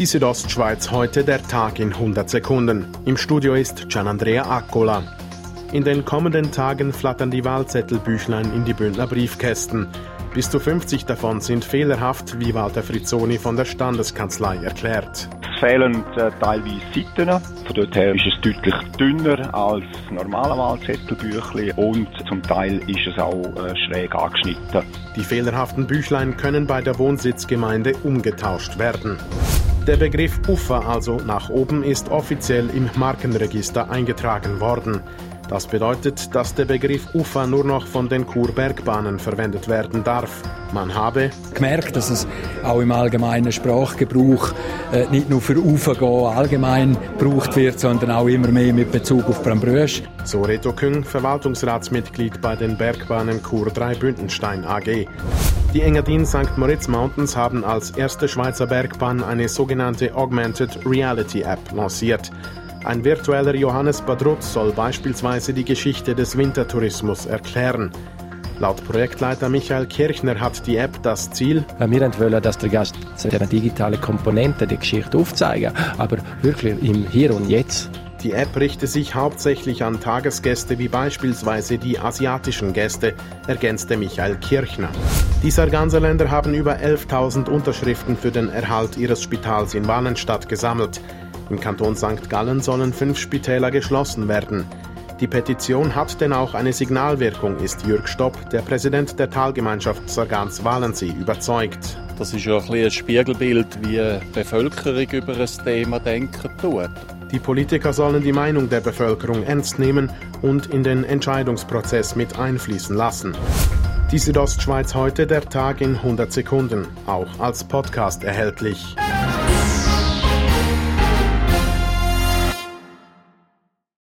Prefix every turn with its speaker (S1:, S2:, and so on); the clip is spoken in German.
S1: Die Südostschweiz heute der Tag in 100 Sekunden. Im Studio ist Gianandrea Accola. In den kommenden Tagen flattern die Wahlzettelbüchlein in die Bündner Briefkästen. Bis zu 50 davon sind fehlerhaft, wie Walter Frizzoni von der Standeskanzlei erklärt.
S2: Es fehlen äh, teilweise Seiten. Von dort her ist es deutlich dünner als normale Wahlzettelbüchlein und zum Teil ist es auch äh, schräg angeschnitten.
S1: Die fehlerhaften Büchlein können bei der Wohnsitzgemeinde umgetauscht werden. Der Begriff Ufer, also nach oben, ist offiziell im Markenregister eingetragen worden. Das bedeutet, dass der Begriff Ufer nur noch von den Kurbergbahnen verwendet werden darf. Man habe
S3: gemerkt, dass es auch im allgemeinen Sprachgebrauch äh, nicht nur für Ufer gehen allgemein gebraucht wird, sondern auch immer mehr mit Bezug auf Brambrüsch.
S1: So Reto Küng, Verwaltungsratsmitglied bei den Bergbahnen Kur 3 Bündenstein AG. Die Engadin St. Moritz Mountains haben als erste Schweizer Bergbahn eine sogenannte Augmented Reality App lanciert. Ein virtueller Johannes Badrut soll beispielsweise die Geschichte des Wintertourismus erklären. Laut Projektleiter Michael Kirchner hat die App das Ziel,
S4: wir wollen, dass der Gast eine digitale Komponente der Geschichte aufzeigen, aber wirklich im Hier und Jetzt.
S1: Die App richte sich hauptsächlich an Tagesgäste wie beispielsweise die asiatischen Gäste, ergänzte Michael Kirchner. Die Sarganserländer haben über 11.000 Unterschriften für den Erhalt ihres Spitals in Wallenstadt gesammelt. Im Kanton St. Gallen sollen fünf Spitäler geschlossen werden. Die Petition hat denn auch eine Signalwirkung, ist Jürg Stopp, der Präsident der Talgemeinschaft Sargans Walensee, überzeugt.
S5: Das ist ja ein, ein Spiegelbild, wie die Bevölkerung über ein Thema denken tut.
S1: Die Politiker sollen die Meinung der Bevölkerung ernst nehmen und in den Entscheidungsprozess mit einfließen lassen. Die Südostschweiz heute der Tag in 100 Sekunden, auch als Podcast erhältlich.